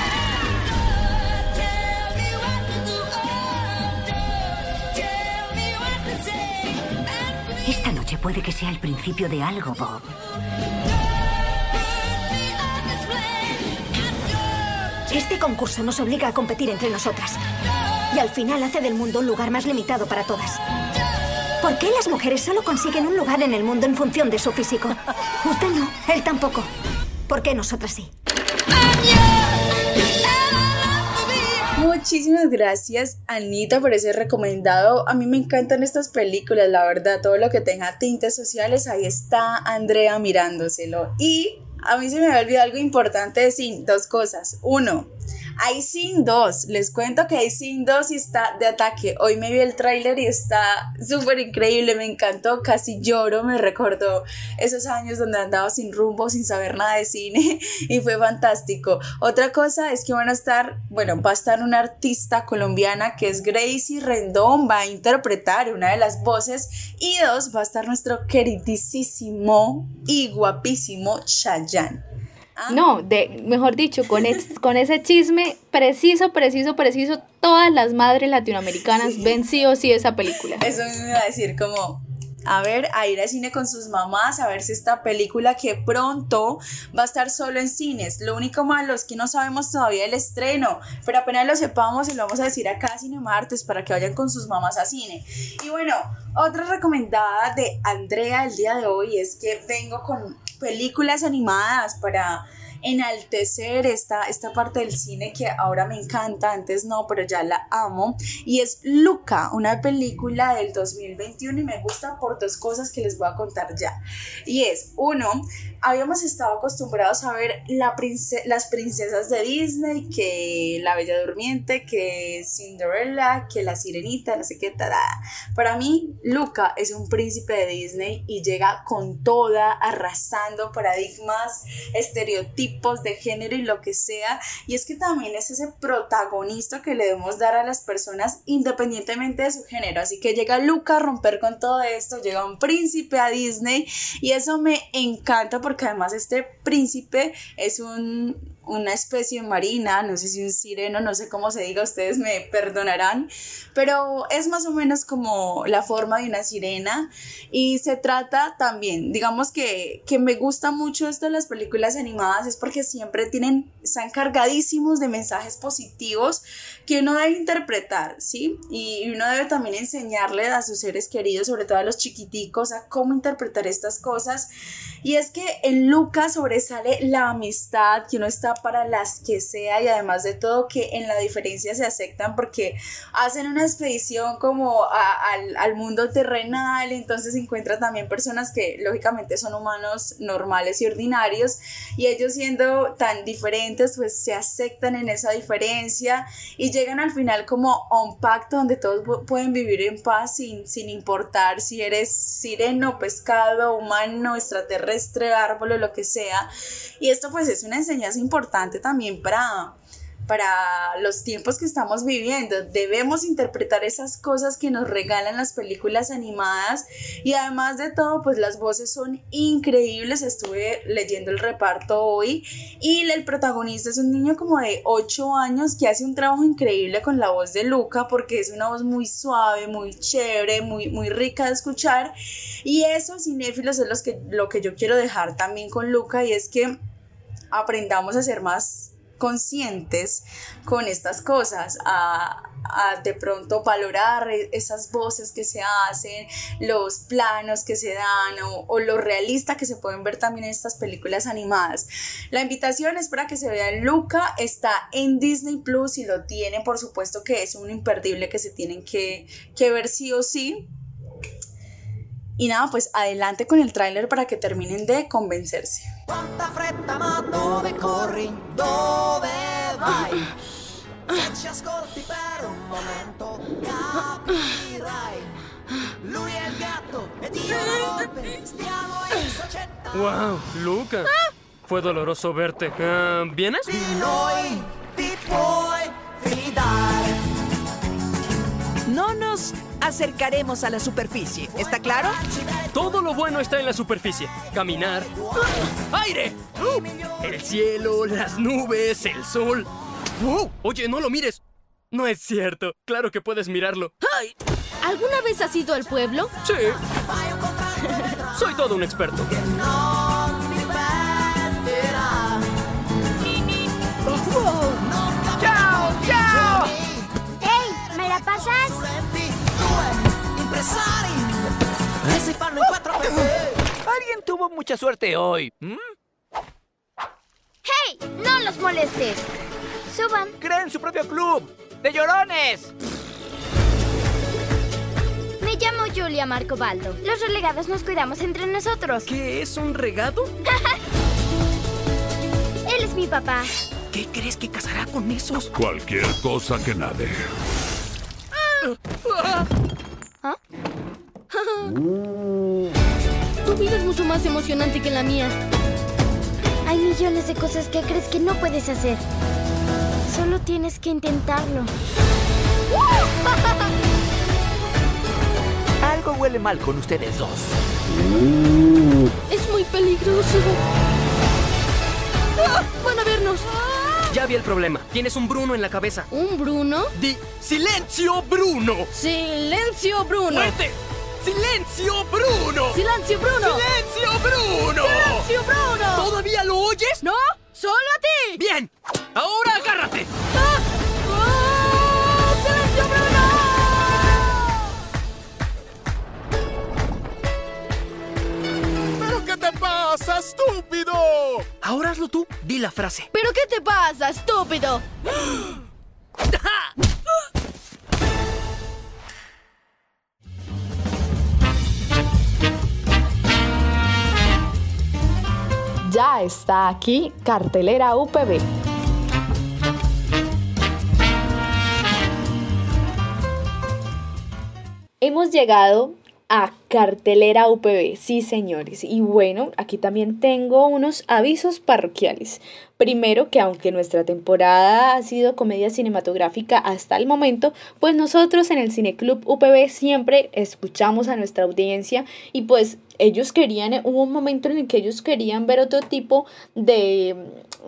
Esta noche puede que sea el principio de algo, Bob. Este concurso nos obliga a competir entre nosotras. Y al final hace del mundo un lugar más limitado para todas. ¿Por qué las mujeres solo consiguen un lugar en el mundo en función de su físico? Usted no, él tampoco. ¿Por qué nosotras sí? Muchísimas gracias, Anita, por ese recomendado. A mí me encantan estas películas, la verdad, todo lo que tenga tintes sociales, ahí está Andrea mirándoselo. Y a mí se me había olvidado algo importante decir, dos cosas. Uno, hay Sin 2, les cuento que hay Sin 2 y está de ataque. Hoy me vi el tráiler y está súper increíble, me encantó, casi lloro, me recordó esos años donde andaba sin rumbo, sin saber nada de cine *laughs* y fue fantástico. Otra cosa es que van a estar, bueno, va a estar una artista colombiana que es Gracie Rendón, va a interpretar una de las voces y dos, va a estar nuestro queridísimo y guapísimo Chayanne. No, de, mejor dicho, con, es- *laughs* con ese chisme preciso, preciso, preciso, todas las madres latinoamericanas ven sí o sí esa película. Eso me iba a decir como, a ver, a ir al cine con sus mamás, a ver si esta película que pronto va a estar solo en cines. Lo único malo es que no sabemos todavía el estreno, pero apenas lo sepamos, se lo vamos a decir acá a Cine Martes para que vayan con sus mamás a cine. Y bueno, otra recomendada de Andrea el día de hoy es que vengo con películas animadas para enaltecer esta, esta parte del cine que ahora me encanta, antes no, pero ya la amo, y es Luca, una película del 2021 y me gusta por dos cosas que les voy a contar ya. Y es, uno, habíamos estado acostumbrados a ver las princesas de Disney, que La Bella Durmiente, que Cinderella, que La Sirenita, no sé qué. Para mí, Luca es un príncipe de Disney y llega con toda, arrasando paradigmas, estereotipos de género y lo que sea. Y es que también es ese protagonista que le debemos dar a las personas independientemente de su género. Así que llega Luca a romper con todo esto, llega un príncipe a Disney y eso me encanta porque además este príncipe es un una especie marina, no sé si un sireno, no sé cómo se diga, ustedes me perdonarán, pero es más o menos como la forma de una sirena y se trata también, digamos que, que me gusta mucho esto de las películas animadas, es porque siempre tienen, están cargadísimos de mensajes positivos que uno debe interpretar, ¿sí? Y uno debe también enseñarle a sus seres queridos, sobre todo a los chiquiticos, a cómo interpretar estas cosas. Y es que en Lucas sobresale la amistad, que uno está para las que sea y además de todo que en la diferencia se aceptan porque hacen una expedición como a- al, al mundo terrenal, entonces encuentran también personas que lógicamente son humanos normales y ordinarios y ellos siendo tan diferentes pues se aceptan en esa diferencia y llegan al final como a un pacto donde todos pu- pueden vivir en paz sin, sin importar si eres sireno, pescado, humano, extraterrestre, árbol o lo que sea. Y esto pues es una enseñanza importante también para, para los tiempos que estamos viviendo. Debemos interpretar esas cosas que nos regalan las películas animadas y además de todo, pues las voces son increíbles. Estuve leyendo el reparto hoy y el protagonista es un niño como de 8 años que hace un trabajo increíble con la voz de Luca porque es una voz muy suave, muy chévere, muy, muy rica de escuchar. Y eso, cinéfilos, es los que, lo que yo quiero dejar también con Luca y es que aprendamos a ser más conscientes con estas cosas, a, a de pronto valorar e- esas voces que se hacen, los planos que se dan o, o lo realista que se pueden ver también en estas películas animadas. La invitación es para que se vean Luca, está en Disney Plus y lo tienen, por supuesto que es un imperdible que se tienen que, que ver sí o sí. Y nada, pues adelante con el tráiler para que terminen de convencerse. Quanta fretta ma dove corri? Dove vai? Se ci ascolti per un momento capirai Lui è il gatto ed io la volpe Stiamo in società ¡Wow! Luca. Fue doloroso verte. Ah, ¿Vienes? Di noi puoi acercaremos a la superficie, ¿está claro? Todo lo bueno está en la superficie. Caminar. ¡Aire! El cielo, las nubes, el sol. ¡Wow! Oye, no lo mires. No es cierto. Claro que puedes mirarlo. ¿Alguna vez has ido al pueblo? Sí. Soy todo un experto. Ciao, ciao ¡Ey! ¿Me la pasas? Impresari che si fanno in quattro per Alguien tuvo mucha suerte hoy. ¡Hey! ¡No los molestes! Suban. Creen su propio club de llorones. Me llamo Julia Marcobaldo. Los relegados nos cuidamos entre nosotros. ¿Qué es un regado? *laughs* Él es mi papá. ¿Qué crees que casará con esos? Cualquier cosa que nade. ¿Ah? Tu vida es mucho más emocionante que la mía. Hay millones de cosas que crees que no puedes hacer. Solo tienes que intentarlo. *laughs* Algo huele mal con ustedes dos. Es muy peligroso. ¡Ah! ¡Van a vernos! Ya vi el problema. Tienes un Bruno en la cabeza. ¿Un Bruno? Di silencio, Bruno. ¡Silencio, Bruno! ¡Fuerte! ¡Silencio, Bruno! ¡Silencio, Bruno! ¡Silencio, Bruno! ¡Silencio, Bruno! ¿Todavía lo oyes? ¡No! ¡Solo a ti! Bien. Ahora Ahora hazlo tú. Di la frase. ¿Pero qué te pasa, estúpido? Ya está aquí Cartelera UPB. Hemos llegado a Cartelera UPB, sí señores. Y bueno, aquí también tengo unos avisos parroquiales. Primero, que aunque nuestra temporada ha sido comedia cinematográfica hasta el momento, pues nosotros en el Cineclub UPB siempre escuchamos a nuestra audiencia y pues ellos querían, hubo un momento en el que ellos querían ver otro tipo de,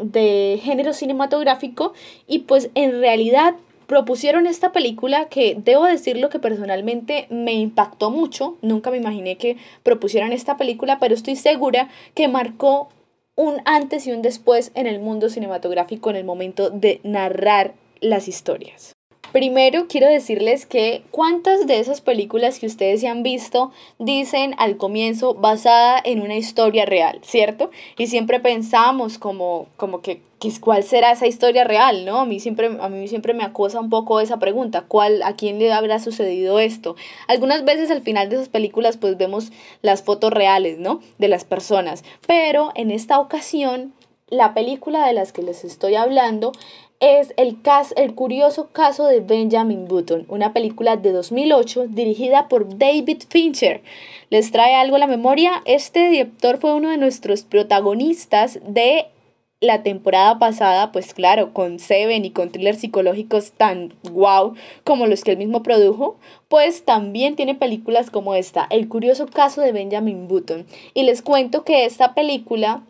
de género cinematográfico y pues en realidad propusieron esta película que debo decirlo que personalmente me impactó mucho, nunca me imaginé que propusieran esta película, pero estoy segura que marcó un antes y un después en el mundo cinematográfico en el momento de narrar las historias. Primero quiero decirles que cuántas de esas películas que ustedes ya han visto dicen al comienzo basada en una historia real, ¿cierto? Y siempre pensamos como, como que, que cuál será esa historia real, ¿no? A mí siempre, a mí siempre me acosa un poco esa pregunta, ¿cuál, a quién le habrá sucedido esto? Algunas veces al final de esas películas pues vemos las fotos reales, ¿no? De las personas, pero en esta ocasión la película de las que les estoy hablando es el, el curioso caso de Benjamin Button, una película de 2008 dirigida por David Fincher. ¿Les trae algo a la memoria? Este director fue uno de nuestros protagonistas de la temporada pasada, pues claro, con Seven y con thrillers psicológicos tan wow como los que él mismo produjo, pues también tiene películas como esta, El curioso caso de Benjamin Button. Y les cuento que esta película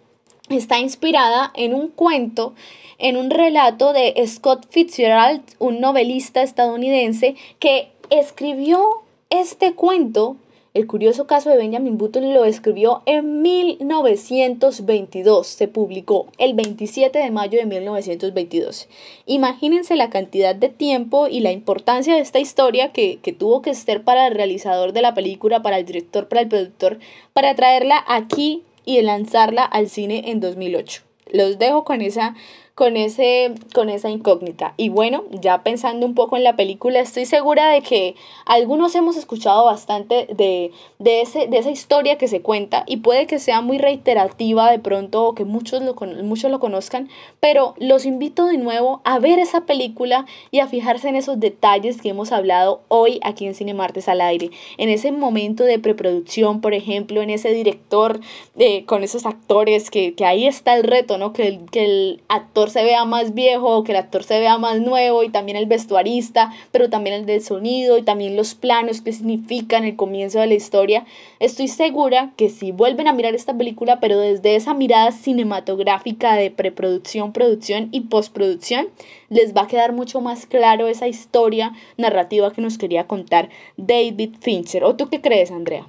está inspirada en un cuento en un relato de Scott Fitzgerald, un novelista estadounidense que escribió este cuento El curioso caso de Benjamin Button lo escribió en 1922, se publicó el 27 de mayo de 1922. Imagínense la cantidad de tiempo y la importancia de esta historia que, que tuvo que ser para el realizador de la película, para el director, para el productor, para traerla aquí y lanzarla al cine en 2008. Los dejo con esa con, ese, con esa incógnita. Y bueno, ya pensando un poco en la película, estoy segura de que algunos hemos escuchado bastante de, de, ese, de esa historia que se cuenta y puede que sea muy reiterativa de pronto o que muchos lo, muchos lo conozcan, pero los invito de nuevo a ver esa película y a fijarse en esos detalles que hemos hablado hoy aquí en Cine Martes al aire, en ese momento de preproducción, por ejemplo, en ese director eh, con esos actores, que, que ahí está el reto, ¿no? Que que el actor se vea más viejo, que el actor se vea más nuevo y también el vestuarista, pero también el del sonido y también los planos que significan el comienzo de la historia. Estoy segura que si vuelven a mirar esta película, pero desde esa mirada cinematográfica de preproducción, producción y postproducción, les va a quedar mucho más claro esa historia narrativa que nos quería contar David Fincher. ¿O tú qué crees, Andrea?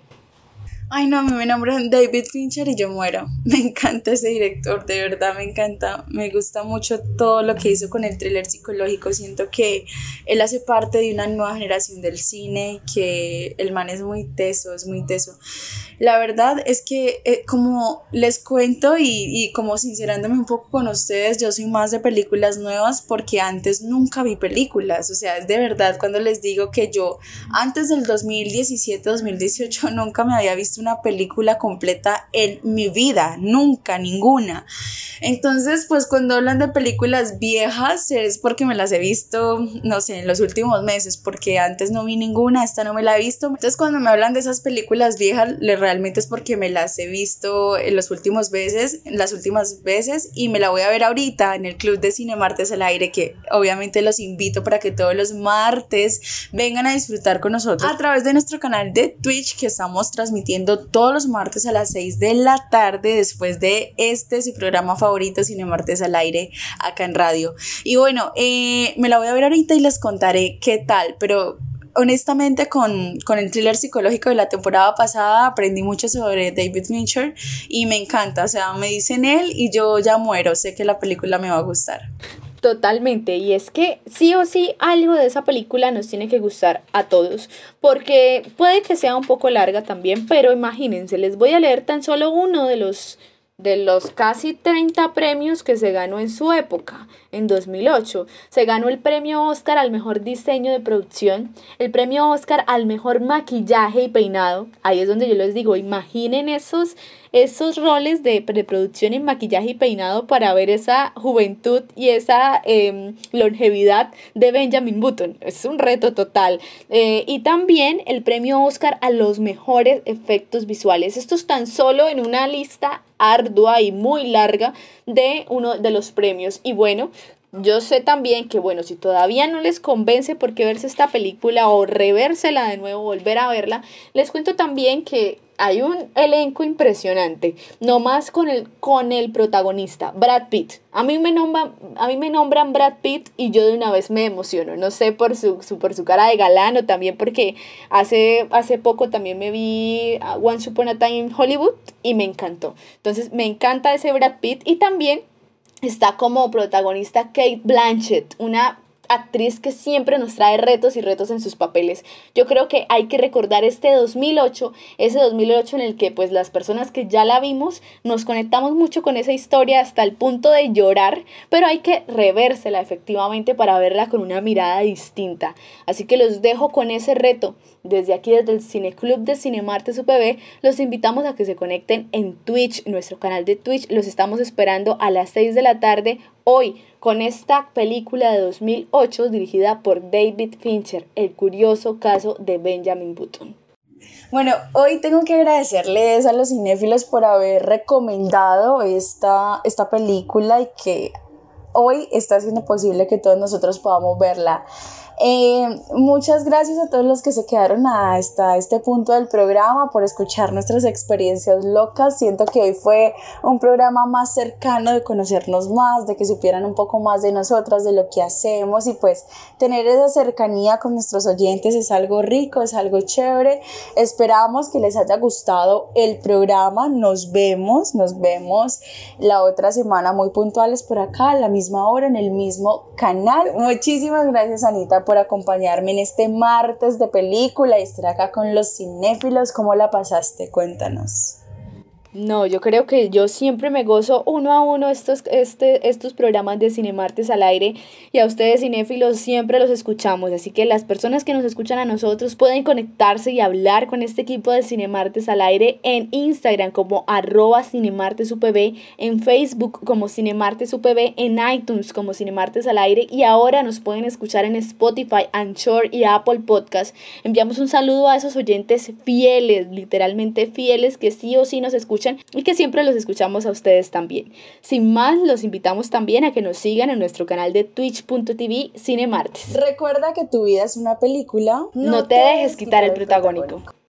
Ay, no, me nombran David Fincher y yo muero. *laughs* Me encanta ese director, de verdad me encanta. Me gusta mucho todo lo que hizo con el thriller psicológico. Siento que él hace parte de una nueva generación del cine, que el man es muy teso, es muy teso. La verdad es que eh, como les cuento y, y como sincerándome un poco con ustedes, yo soy más de películas nuevas porque antes nunca vi películas. O sea, es de verdad cuando les digo que yo antes del 2017-2018 nunca me había visto una película completa en mi vida, nunca, ninguna. Entonces, pues cuando hablan de películas viejas es porque me las he visto, no sé, en los últimos meses, porque antes no vi ninguna, esta no me la he visto. Entonces, cuando me hablan de esas películas viejas, realmente es porque me las he visto en los últimos veces, en las últimas veces, y me la voy a ver ahorita en el Club de Cine Martes al Aire, que obviamente los invito para que todos los martes vengan a disfrutar con nosotros a través de nuestro canal de Twitch que estamos transmitiendo todos los martes a las 6 de la tarde después de este su programa favorito Cine Martes al aire acá en radio. Y bueno, eh, me la voy a ver ahorita y les contaré qué tal, pero honestamente con, con, el thriller psicológico de la temporada pasada aprendí mucho sobre David Fincher y me encanta, o sea, me dicen él y yo ya muero, sé que la película me va a gustar. Totalmente, y es que sí o sí algo de esa película nos tiene que gustar a todos, porque puede que sea un poco larga también, pero imagínense, les voy a leer tan solo uno de los de los casi 30 premios que se ganó en su época, en 2008. Se ganó el premio Oscar al mejor diseño de producción, el premio Oscar al mejor maquillaje y peinado. Ahí es donde yo les digo, imaginen esos esos roles de, producción en maquillaje y peinado para ver esa juventud y esa em, longevidad de Benjamin Button. Es un reto total. Eh, y también el premio Oscar a los mejores efectos visuales. Esto es tan solo en una lista ardua y muy larga de uno de los premios. Y bueno, yo sé también que, bueno, si todavía no les convence por qué verse esta película o revérsela de nuevo, volver a verla, les cuento también que hay un elenco impresionante, no más con el, con el protagonista, Brad Pitt. A mí, me nombran, a mí me nombran Brad Pitt y yo de una vez me emociono, no sé por su, por su cara de galán o también porque hace, hace poco también me vi Once Upon a Time in Hollywood y me encantó. Entonces me encanta ese Brad Pitt y también está como protagonista Kate Blanchett, una actriz que siempre nos trae retos y retos en sus papeles. Yo creo que hay que recordar este 2008, ese 2008 en el que pues las personas que ya la vimos nos conectamos mucho con esa historia hasta el punto de llorar, pero hay que revérsela efectivamente para verla con una mirada distinta. Así que los dejo con ese reto. Desde aquí, desde el Cineclub de Cinemarte UPB, los invitamos a que se conecten en Twitch, nuestro canal de Twitch. Los estamos esperando a las 6 de la tarde hoy con esta película de 2008 dirigida por David Fincher, El curioso caso de Benjamin Button. Bueno, hoy tengo que agradecerles a los cinéfilos por haber recomendado esta, esta película y que hoy está haciendo posible que todos nosotros podamos verla. Eh, muchas gracias a todos los que se quedaron hasta este punto del programa por escuchar nuestras experiencias locas. Siento que hoy fue un programa más cercano de conocernos más, de que supieran un poco más de nosotras, de lo que hacemos y pues tener esa cercanía con nuestros oyentes es algo rico, es algo chévere. Esperamos que les haya gustado el programa. Nos vemos, nos vemos la otra semana muy puntuales por acá, a la misma hora, en el mismo canal. Muchísimas gracias Anita por acompañarme en este martes de película y estar acá con los cinéfilos. ¿Cómo la pasaste? Cuéntanos. No, yo creo que yo siempre me gozo uno a uno estos, este, estos programas de Cinemartes al aire y a ustedes cinéfilos siempre los escuchamos, así que las personas que nos escuchan a nosotros pueden conectarse y hablar con este equipo de Cinemartes al aire en Instagram como arroba cinemartesupb, en Facebook como cinemartesupb, en iTunes como Cinemartes al aire y ahora nos pueden escuchar en Spotify, Anchor y Apple Podcast. Enviamos un saludo a esos oyentes fieles, literalmente fieles que sí o sí nos escuchan y que siempre los escuchamos a ustedes también. Sin más, los invitamos también a que nos sigan en nuestro canal de twitch.tv Cinemartes. Recuerda que tu vida es una película. No, te dejes quitar el protagónico.